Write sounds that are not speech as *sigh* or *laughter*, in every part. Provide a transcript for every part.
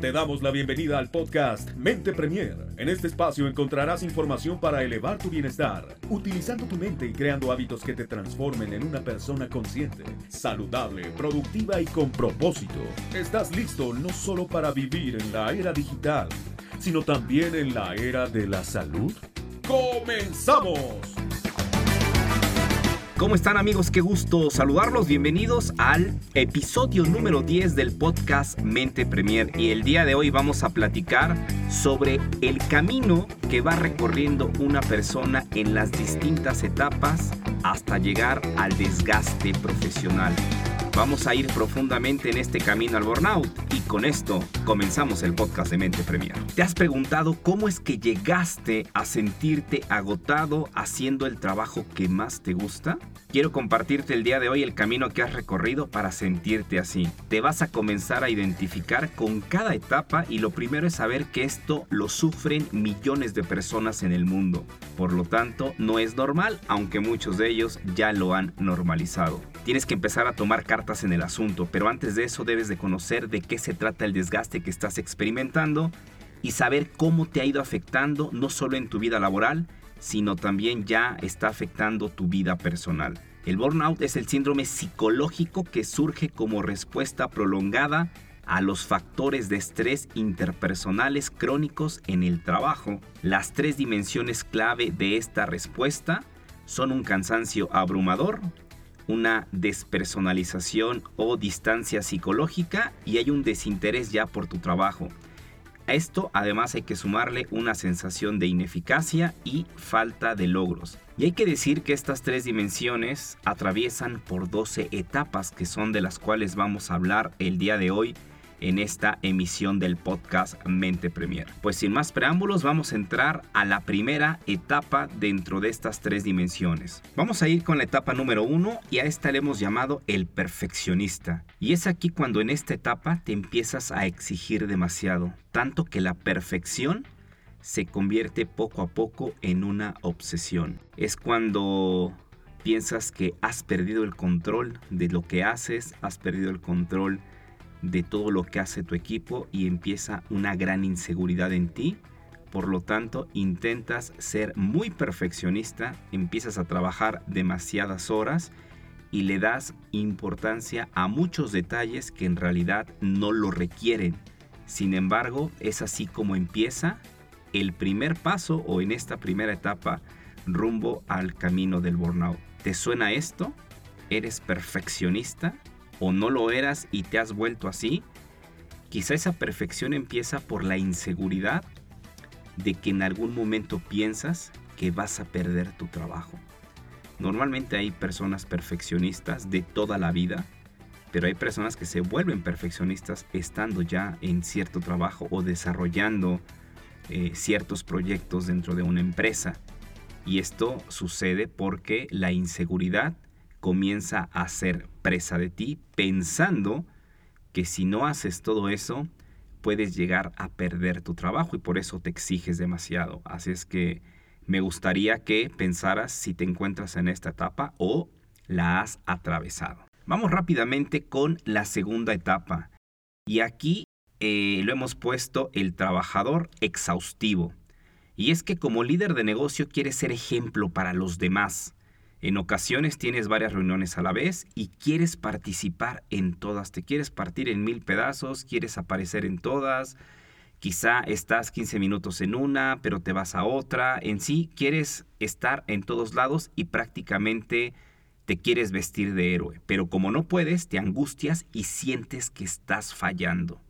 Te damos la bienvenida al podcast Mente Premier. En este espacio encontrarás información para elevar tu bienestar, utilizando tu mente y creando hábitos que te transformen en una persona consciente, saludable, productiva y con propósito. ¿Estás listo no solo para vivir en la era digital, sino también en la era de la salud? ¡Comenzamos! ¿Cómo están amigos? Qué gusto saludarlos. Bienvenidos al episodio número 10 del podcast Mente Premier. Y el día de hoy vamos a platicar sobre el camino que va recorriendo una persona en las distintas etapas hasta llegar al desgaste profesional. Vamos a ir profundamente en este camino al burnout y con esto comenzamos el podcast de Mente Premier. ¿Te has preguntado cómo es que llegaste a sentirte agotado haciendo el trabajo que más te gusta? Quiero compartirte el día de hoy el camino que has recorrido para sentirte así. Te vas a comenzar a identificar con cada etapa y lo primero es saber que esto lo sufren millones de personas en el mundo. Por lo tanto, no es normal, aunque muchos de ellos ya lo han normalizado. Tienes que empezar a tomar cartas en el asunto, pero antes de eso debes de conocer de qué se trata el desgaste que estás experimentando y saber cómo te ha ido afectando no solo en tu vida laboral, sino también ya está afectando tu vida personal. El burnout es el síndrome psicológico que surge como respuesta prolongada a los factores de estrés interpersonales crónicos en el trabajo. Las tres dimensiones clave de esta respuesta son un cansancio abrumador, una despersonalización o distancia psicológica y hay un desinterés ya por tu trabajo. A esto además hay que sumarle una sensación de ineficacia y falta de logros. Y hay que decir que estas tres dimensiones atraviesan por 12 etapas que son de las cuales vamos a hablar el día de hoy en esta emisión del podcast Mente Premier. Pues sin más preámbulos vamos a entrar a la primera etapa dentro de estas tres dimensiones. Vamos a ir con la etapa número uno y a esta le hemos llamado el perfeccionista. Y es aquí cuando en esta etapa te empiezas a exigir demasiado, tanto que la perfección se convierte poco a poco en una obsesión. Es cuando piensas que has perdido el control de lo que haces, has perdido el control de todo lo que hace tu equipo y empieza una gran inseguridad en ti. Por lo tanto, intentas ser muy perfeccionista, empiezas a trabajar demasiadas horas y le das importancia a muchos detalles que en realidad no lo requieren. Sin embargo, es así como empieza el primer paso o en esta primera etapa rumbo al camino del burnout. ¿Te suena esto? ¿Eres perfeccionista? O no lo eras y te has vuelto así, quizá esa perfección empieza por la inseguridad de que en algún momento piensas que vas a perder tu trabajo. Normalmente hay personas perfeccionistas de toda la vida, pero hay personas que se vuelven perfeccionistas estando ya en cierto trabajo o desarrollando eh, ciertos proyectos dentro de una empresa. Y esto sucede porque la inseguridad comienza a ser presa de ti pensando que si no haces todo eso, puedes llegar a perder tu trabajo y por eso te exiges demasiado. Así es que me gustaría que pensaras si te encuentras en esta etapa o la has atravesado. Vamos rápidamente con la segunda etapa. Y aquí eh, lo hemos puesto el trabajador exhaustivo. Y es que como líder de negocio quieres ser ejemplo para los demás. En ocasiones tienes varias reuniones a la vez y quieres participar en todas. Te quieres partir en mil pedazos, quieres aparecer en todas. Quizá estás 15 minutos en una, pero te vas a otra. En sí, quieres estar en todos lados y prácticamente te quieres vestir de héroe. Pero como no puedes, te angustias y sientes que estás fallando.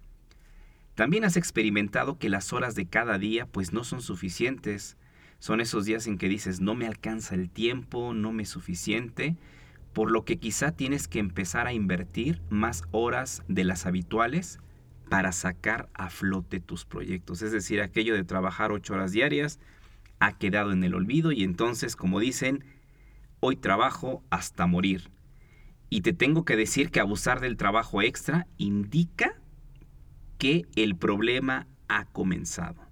También has experimentado que las horas de cada día pues no son suficientes son esos días en que dices, no me alcanza el tiempo, no me es suficiente, por lo que quizá tienes que empezar a invertir más horas de las habituales para sacar a flote tus proyectos. Es decir, aquello de trabajar ocho horas diarias ha quedado en el olvido y entonces, como dicen, hoy trabajo hasta morir. Y te tengo que decir que abusar del trabajo extra indica que el problema ha comenzado.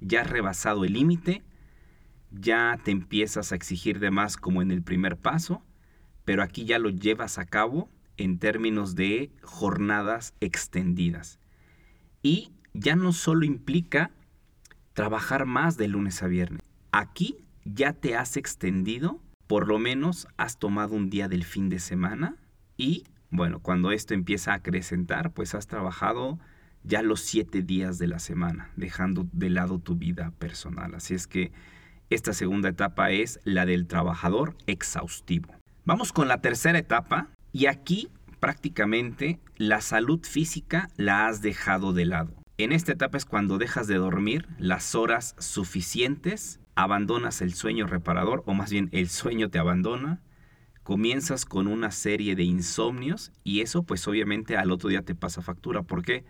Ya has rebasado el límite ya te empiezas a exigir de más como en el primer paso, pero aquí ya lo llevas a cabo en términos de jornadas extendidas. Y ya no solo implica trabajar más de lunes a viernes. Aquí ya te has extendido, por lo menos has tomado un día del fin de semana y, bueno, cuando esto empieza a acrecentar, pues has trabajado ya los siete días de la semana, dejando de lado tu vida personal. Así es que esta segunda etapa es la del trabajador exhaustivo. Vamos con la tercera etapa y aquí prácticamente la salud física la has dejado de lado. En esta etapa es cuando dejas de dormir las horas suficientes, abandonas el sueño reparador, o más bien el sueño te abandona, comienzas con una serie de insomnios y eso pues obviamente al otro día te pasa factura. ¿Por qué?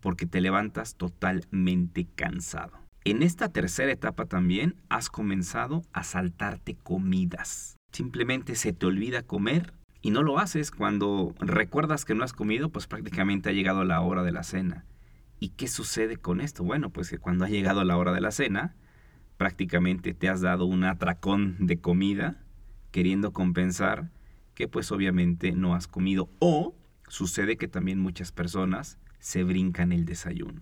Porque te levantas totalmente cansado. En esta tercera etapa también has comenzado a saltarte comidas. Simplemente se te olvida comer y no lo haces cuando recuerdas que no has comido, pues prácticamente ha llegado la hora de la cena. ¿Y qué sucede con esto? Bueno, pues que cuando ha llegado la hora de la cena, prácticamente te has dado un atracón de comida queriendo compensar que pues obviamente no has comido. O sucede que también muchas personas se brincan el desayuno.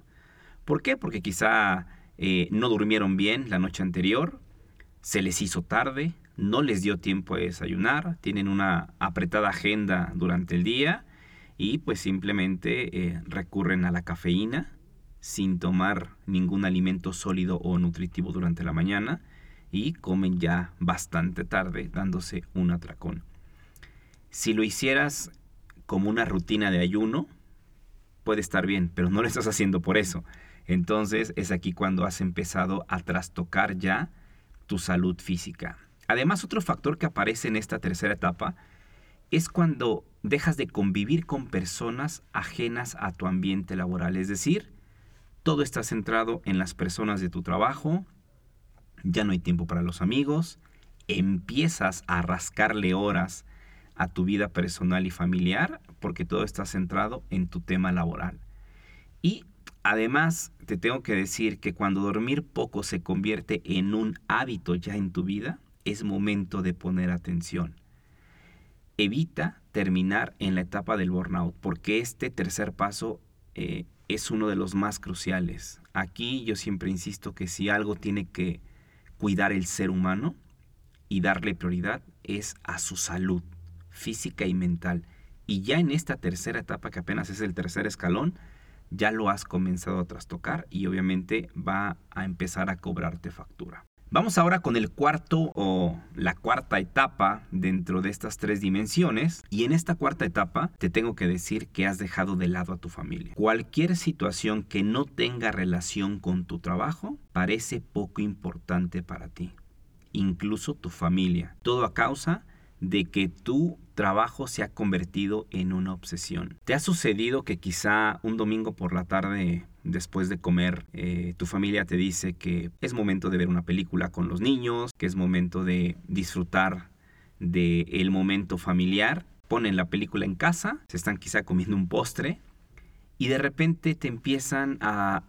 ¿Por qué? Porque quizá eh, no durmieron bien la noche anterior, se les hizo tarde, no les dio tiempo a desayunar, tienen una apretada agenda durante el día y pues simplemente eh, recurren a la cafeína sin tomar ningún alimento sólido o nutritivo durante la mañana y comen ya bastante tarde dándose un atracón. Si lo hicieras como una rutina de ayuno, puede estar bien, pero no lo estás haciendo por eso. Entonces es aquí cuando has empezado a trastocar ya tu salud física. Además, otro factor que aparece en esta tercera etapa es cuando dejas de convivir con personas ajenas a tu ambiente laboral. Es decir, todo está centrado en las personas de tu trabajo, ya no hay tiempo para los amigos, empiezas a rascarle horas a tu vida personal y familiar porque todo está centrado en tu tema laboral. Y además te tengo que decir que cuando dormir poco se convierte en un hábito ya en tu vida, es momento de poner atención evita terminar en la etapa del burnout, porque este tercer paso eh, es uno de los más cruciales. Aquí yo siempre insisto que si algo tiene que cuidar el ser humano y darle prioridad es a su salud física y mental. Y ya en esta tercera etapa, que apenas es el tercer escalón, ya lo has comenzado a trastocar y obviamente va a empezar a cobrarte factura. Vamos ahora con el cuarto o la cuarta etapa dentro de estas tres dimensiones. Y en esta cuarta etapa te tengo que decir que has dejado de lado a tu familia. Cualquier situación que no tenga relación con tu trabajo parece poco importante para ti. Incluso tu familia. Todo a causa que tu trabajo se ha convertido en una obsesión. ¿Te ha sucedido que quizá un domingo por la tarde después de comer, eh, tu familia te dice que es momento de ver una película con los niños, que es momento de disfrutar del el momento familiar. Ponen la película en casa, se están quizá comiendo un postre y de repente te empiezan a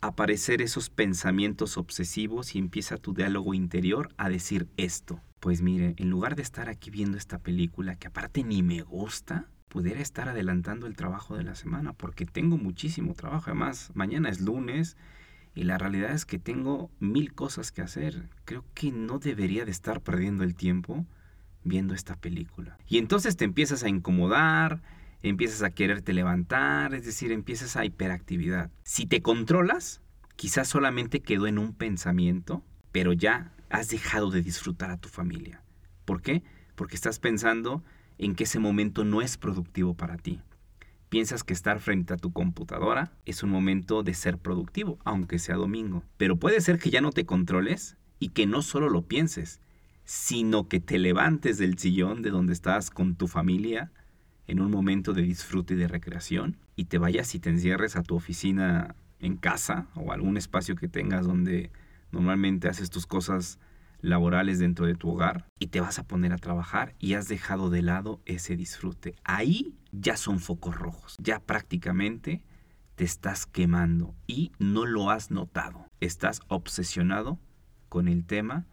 aparecer esos pensamientos obsesivos y empieza tu diálogo interior a decir esto. Pues mire, en lugar de estar aquí viendo esta película que aparte ni me gusta, pudiera estar adelantando el trabajo de la semana, porque tengo muchísimo trabajo. Además, mañana es lunes y la realidad es que tengo mil cosas que hacer. Creo que no debería de estar perdiendo el tiempo viendo esta película. Y entonces te empiezas a incomodar, empiezas a quererte levantar, es decir, empiezas a hiperactividad. Si te controlas, quizás solamente quedó en un pensamiento, pero ya has dejado de disfrutar a tu familia. ¿Por qué? Porque estás pensando en que ese momento no es productivo para ti. Piensas que estar frente a tu computadora es un momento de ser productivo, aunque sea domingo. Pero puede ser que ya no te controles y que no solo lo pienses, sino que te levantes del sillón de donde estás con tu familia en un momento de disfrute y de recreación y te vayas y te encierres a tu oficina en casa o algún espacio que tengas donde normalmente haces tus cosas laborales dentro de tu hogar y te vas a poner a trabajar y has dejado de lado ese disfrute. Ahí ya son focos rojos, ya prácticamente te estás quemando y no lo has notado. Estás obsesionado con el tema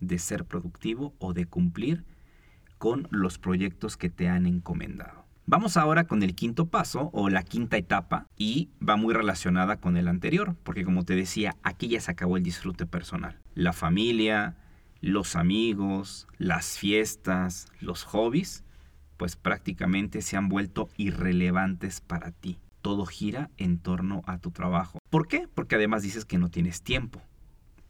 de ser productivo o de cumplir con los proyectos que te han encomendado. Vamos ahora con el quinto paso o la quinta etapa y va muy relacionada con el anterior, porque como te decía, aquí ya se acabó el disfrute personal. La familia, los amigos, las fiestas, los hobbies, pues prácticamente se han vuelto irrelevantes para ti. Todo gira en torno a tu trabajo. ¿Por qué? Porque además dices que no tienes tiempo.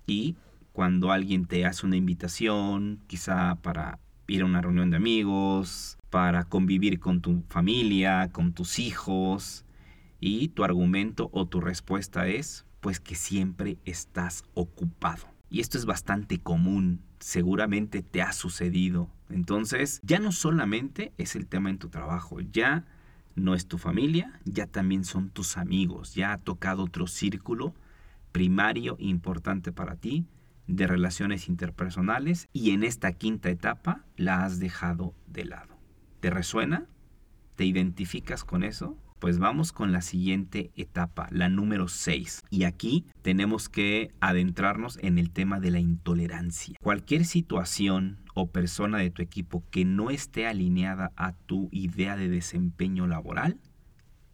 Y cuando alguien te hace una invitación, quizá para ir a una reunión de amigos, para convivir con tu familia, con tus hijos, y tu argumento o tu respuesta es, pues que siempre estás ocupado. Y esto es bastante común, seguramente te ha sucedido. Entonces, ya no solamente es el tema en tu trabajo, ya no es tu familia, ya también son tus amigos, ya ha tocado otro círculo primario importante para ti de relaciones interpersonales y en esta quinta etapa la has dejado de lado. ¿Te resuena? ¿Te identificas con eso? Pues vamos con la siguiente etapa, la número 6. Y aquí tenemos que adentrarnos en el tema de la intolerancia. Cualquier situación o persona de tu equipo que no esté alineada a tu idea de desempeño laboral,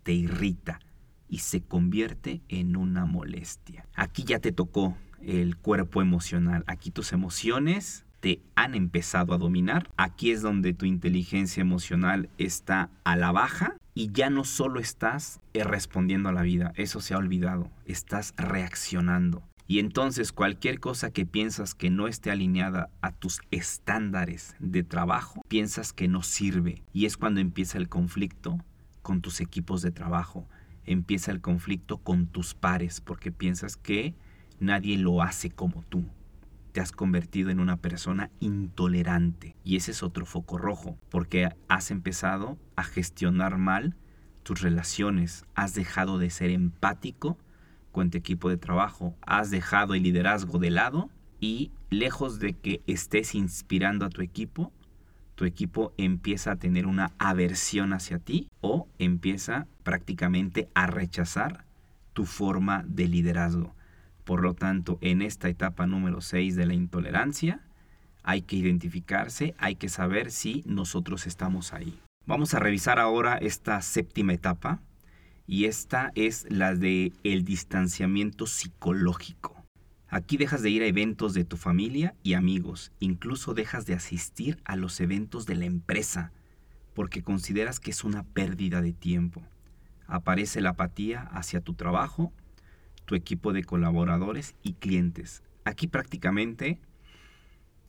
te irrita y se convierte en una molestia. Aquí ya te tocó el cuerpo emocional. Aquí tus emociones te han empezado a dominar. Aquí es donde tu inteligencia emocional está a la baja y ya no solo estás eh, respondiendo a la vida, eso se ha olvidado, estás reaccionando. Y entonces cualquier cosa que piensas que no esté alineada a tus estándares de trabajo, piensas que no sirve. Y es cuando empieza el conflicto con tus equipos de trabajo, empieza el conflicto con tus pares, porque piensas que nadie lo hace como tú te has convertido en una persona intolerante. Y ese es otro foco rojo, porque has empezado a gestionar mal tus relaciones, has dejado de ser empático con tu equipo de trabajo, has dejado el liderazgo de lado y lejos de que estés inspirando a tu equipo, tu equipo empieza a tener una aversión hacia ti o empieza prácticamente a rechazar tu forma de liderazgo. Por lo tanto, en esta etapa número 6 de la intolerancia, hay que identificarse, hay que saber si nosotros estamos ahí. Vamos a revisar ahora esta séptima etapa y esta es la de el distanciamiento psicológico. Aquí dejas de ir a eventos de tu familia y amigos, incluso dejas de asistir a los eventos de la empresa porque consideras que es una pérdida de tiempo. Aparece la apatía hacia tu trabajo tu equipo de colaboradores y clientes. Aquí prácticamente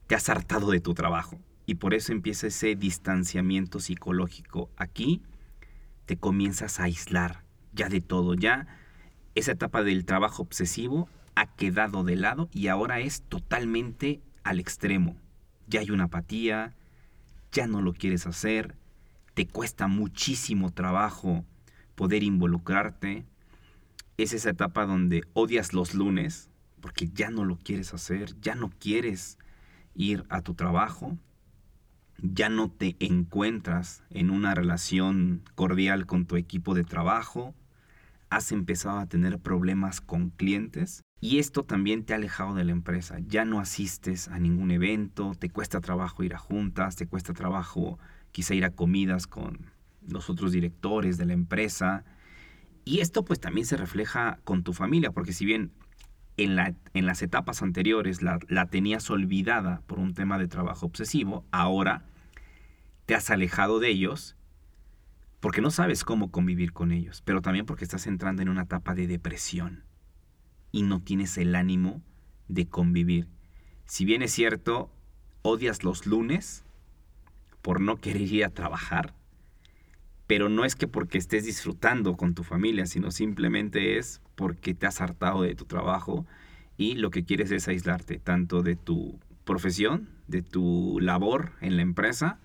te has hartado de tu trabajo y por eso empieza ese distanciamiento psicológico. Aquí te comienzas a aislar ya de todo, ya esa etapa del trabajo obsesivo ha quedado de lado y ahora es totalmente al extremo. Ya hay una apatía, ya no lo quieres hacer, te cuesta muchísimo trabajo poder involucrarte, es esa etapa donde odias los lunes porque ya no lo quieres hacer, ya no quieres ir a tu trabajo, ya no te encuentras en una relación cordial con tu equipo de trabajo, has empezado a tener problemas con clientes y esto también te ha alejado de la empresa. Ya no asistes a ningún evento, te cuesta trabajo ir a juntas, te cuesta trabajo quizá ir a comidas con los otros directores de la empresa, y esto pues también se refleja con tu familia, porque si bien en, la, en las etapas anteriores la, la tenías olvidada por un tema de trabajo obsesivo, ahora te has alejado de ellos porque no sabes cómo convivir con ellos, pero también porque estás entrando en una etapa de depresión y no tienes el ánimo de convivir. Si bien es cierto, odias los lunes por no querer ir a trabajar, pero no es que porque estés disfrutando con tu familia, sino simplemente es porque te has hartado de tu trabajo y lo que quieres es aislarte tanto de tu profesión, de tu labor en la empresa,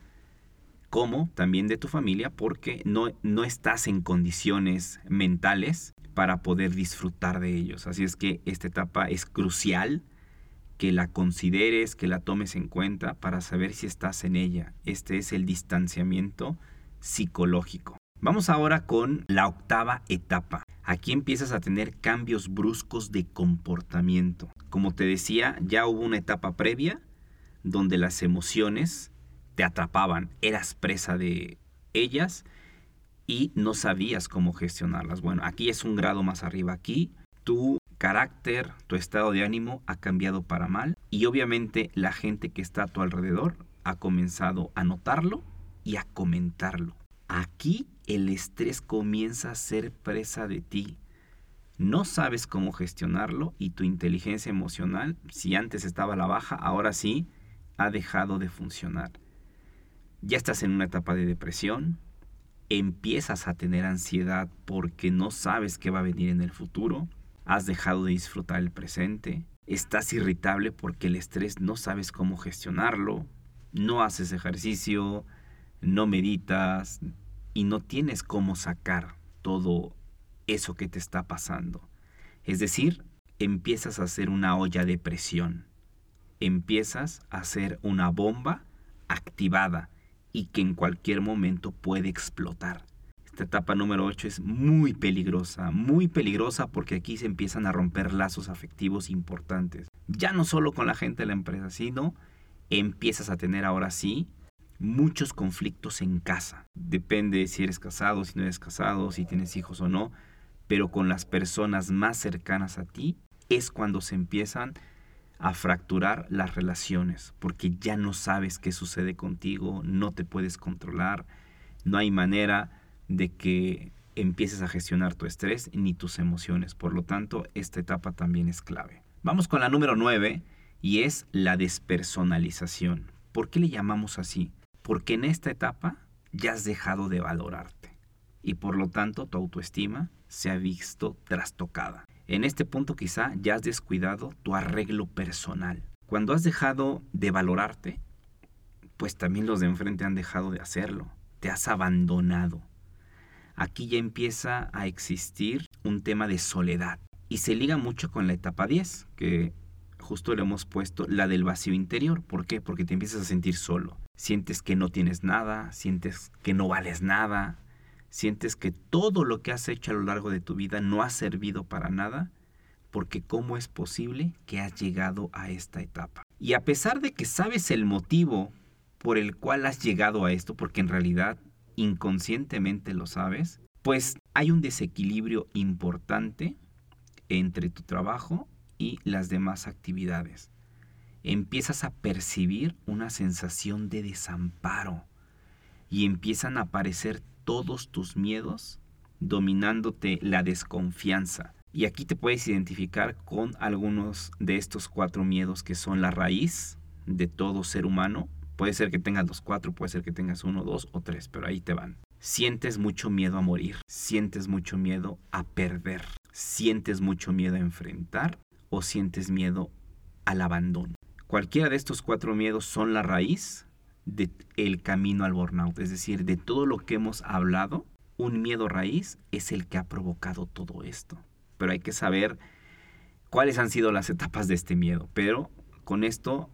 como también de tu familia, porque no, no estás en condiciones mentales para poder disfrutar de ellos. Así es que esta etapa es crucial que la consideres, que la tomes en cuenta para saber si estás en ella. Este es el distanciamiento psicológico. Vamos ahora con la octava etapa. Aquí empiezas a tener cambios bruscos de comportamiento. Como te decía, ya hubo una etapa previa donde las emociones te atrapaban, eras presa de ellas y no sabías cómo gestionarlas. Bueno, aquí es un grado más arriba. Aquí tu carácter, tu estado de ánimo ha cambiado para mal y obviamente la gente que está a tu alrededor ha comenzado a notarlo y a comentarlo. Aquí el estrés comienza a ser presa de ti. No sabes cómo gestionarlo y tu inteligencia emocional, si antes estaba a la baja, ahora sí ha dejado de funcionar. Ya estás en una etapa de depresión, empiezas a tener ansiedad porque no sabes qué va a venir en el futuro, has dejado de disfrutar el presente, estás irritable porque el estrés no sabes cómo gestionarlo, no haces ejercicio, no meditas y no tienes cómo sacar todo eso que te está pasando. Es decir, empiezas a hacer una olla de presión, empiezas a hacer una bomba activada y que en cualquier momento puede explotar. Esta etapa número 8 es muy peligrosa, muy peligrosa porque aquí se empiezan a romper lazos afectivos importantes. Ya no solo con la gente de la empresa, sino empiezas a tener ahora sí muchos conflictos en casa. Depende si eres casado, si no eres casado, si tienes hijos o no, pero con las personas más cercanas a ti es cuando se empiezan a fracturar las relaciones, porque ya no sabes qué sucede contigo, no te puedes controlar, no hay manera de que empieces a gestionar tu estrés ni tus emociones. Por lo tanto, esta etapa también es clave. Vamos con la número 9 y es la despersonalización. ¿Por qué le llamamos así? Porque en esta etapa ya has dejado de valorarte y por lo tanto tu autoestima se ha visto trastocada. En este punto quizá ya has descuidado tu arreglo personal. Cuando has dejado de valorarte, pues también los de enfrente han dejado de hacerlo. Te has abandonado. Aquí ya empieza a existir un tema de soledad. Y se liga mucho con la etapa 10, que justo le hemos puesto la del vacío interior. ¿Por qué? Porque te empiezas a sentir solo. Sientes que no tienes nada, sientes que no vales nada, sientes que todo lo que has hecho a lo largo de tu vida no ha servido para nada, porque ¿cómo es posible que has llegado a esta etapa? Y a pesar de que sabes el motivo por el cual has llegado a esto, porque en realidad inconscientemente lo sabes, pues hay un desequilibrio importante entre tu trabajo y las demás actividades. Empiezas a percibir una sensación de desamparo y empiezan a aparecer todos tus miedos dominándote la desconfianza. Y aquí te puedes identificar con algunos de estos cuatro miedos que son la raíz de todo ser humano. Puede ser que tengas los cuatro, puede ser que tengas uno, dos o tres, pero ahí te van. Sientes mucho miedo a morir, sientes mucho miedo a perder, sientes mucho miedo a enfrentar o sientes miedo al abandono. Cualquiera de estos cuatro miedos son la raíz del camino al burnout, es decir, de todo lo que hemos hablado, un miedo raíz es el que ha provocado todo esto. Pero hay que saber cuáles han sido las etapas de este miedo. Pero con esto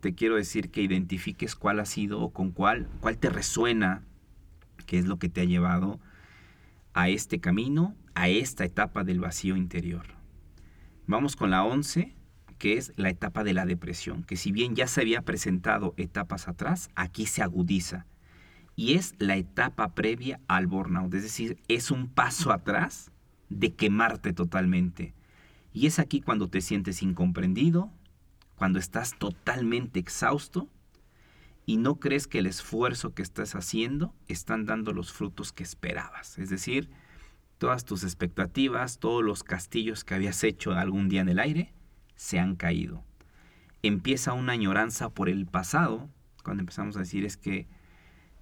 te quiero decir que identifiques cuál ha sido o con cuál, cuál te resuena, qué es lo que te ha llevado a este camino, a esta etapa del vacío interior. Vamos con la 11, que es la etapa de la depresión, que si bien ya se había presentado etapas atrás, aquí se agudiza. Y es la etapa previa al burnout, es decir, es un paso atrás de quemarte totalmente. Y es aquí cuando te sientes incomprendido, cuando estás totalmente exhausto y no crees que el esfuerzo que estás haciendo están dando los frutos que esperabas. Es decir, Todas tus expectativas, todos los castillos que habías hecho algún día en el aire, se han caído. Empieza una añoranza por el pasado, cuando empezamos a decir es que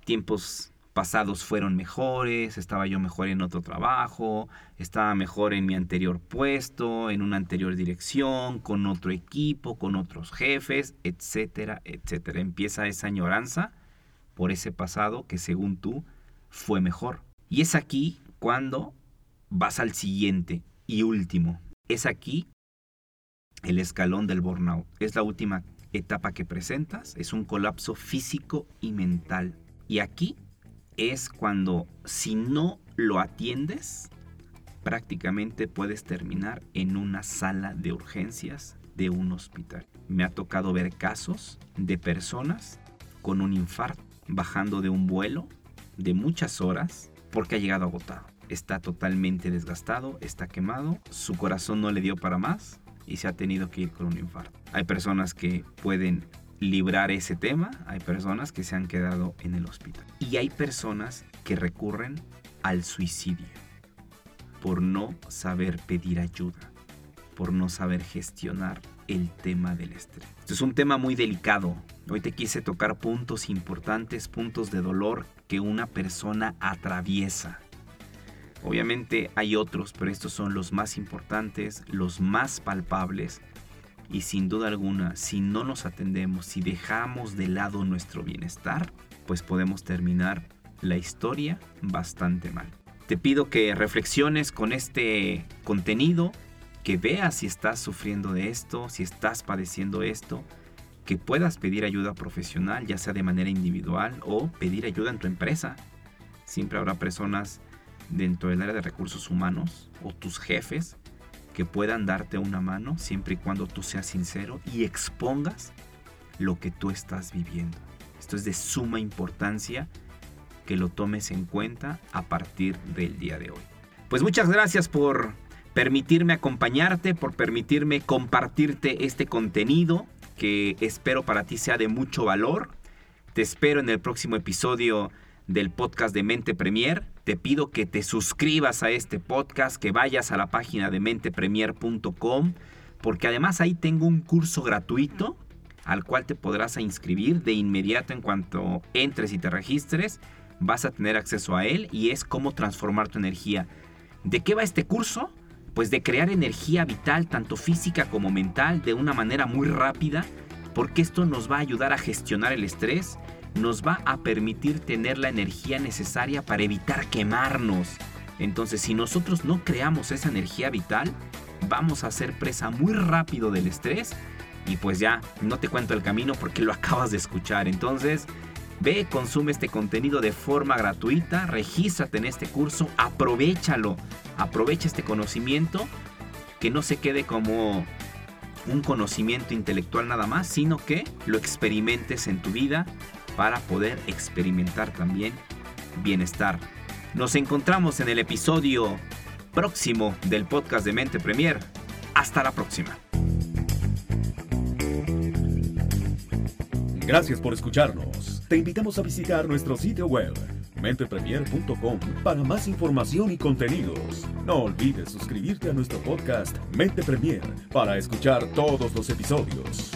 tiempos pasados fueron mejores, estaba yo mejor en otro trabajo, estaba mejor en mi anterior puesto, en una anterior dirección, con otro equipo, con otros jefes, etcétera, etcétera. Empieza esa añoranza por ese pasado que según tú fue mejor. Y es aquí cuando vas al siguiente y último. Es aquí el escalón del burnout. Es la última etapa que presentas, es un colapso físico y mental. Y aquí es cuando si no lo atiendes, prácticamente puedes terminar en una sala de urgencias de un hospital. Me ha tocado ver casos de personas con un infarto bajando de un vuelo de muchas horas porque ha llegado agotado. Está totalmente desgastado, está quemado, su corazón no le dio para más y se ha tenido que ir con un infarto. Hay personas que pueden librar ese tema, hay personas que se han quedado en el hospital. Y hay personas que recurren al suicidio por no saber pedir ayuda, por no saber gestionar el tema del estrés. Esto es un tema muy delicado. Hoy te quise tocar puntos importantes, puntos de dolor que una persona atraviesa. Obviamente hay otros, pero estos son los más importantes, los más palpables. Y sin duda alguna, si no nos atendemos, si dejamos de lado nuestro bienestar, pues podemos terminar la historia bastante mal. Te pido que reflexiones con este contenido, que veas si estás sufriendo de esto, si estás padeciendo esto, que puedas pedir ayuda profesional, ya sea de manera individual o pedir ayuda en tu empresa. Siempre habrá personas dentro del área de recursos humanos o tus jefes que puedan darte una mano siempre y cuando tú seas sincero y expongas lo que tú estás viviendo. Esto es de suma importancia que lo tomes en cuenta a partir del día de hoy. Pues muchas gracias por permitirme acompañarte, por permitirme compartirte este contenido que espero para ti sea de mucho valor. Te espero en el próximo episodio del podcast de Mente Premier. Te pido que te suscribas a este podcast, que vayas a la página de mentepremier.com, porque además ahí tengo un curso gratuito al cual te podrás inscribir de inmediato en cuanto entres y te registres. Vas a tener acceso a él y es cómo transformar tu energía. ¿De qué va este curso? Pues de crear energía vital, tanto física como mental, de una manera muy rápida, porque esto nos va a ayudar a gestionar el estrés, nos va a permitir tener la energía necesaria para evitar quemarnos. Entonces, si nosotros no creamos esa energía vital, vamos a ser presa muy rápido del estrés y pues ya, no te cuento el camino porque lo *laughs* acabas de escuchar. Entonces, ve, consume este contenido de forma gratuita, regístrate en este curso, aprovechalo, aprovecha este conocimiento, que no se quede como un conocimiento intelectual nada más, sino que lo experimentes en tu vida para poder experimentar también bienestar. Nos encontramos en el episodio próximo del podcast de Mente Premier. Hasta la próxima. Gracias por escucharnos. Te invitamos a visitar nuestro sitio web mentepremier.com para más información y contenidos. No olvides suscribirte a nuestro podcast Mente Premier para escuchar todos los episodios.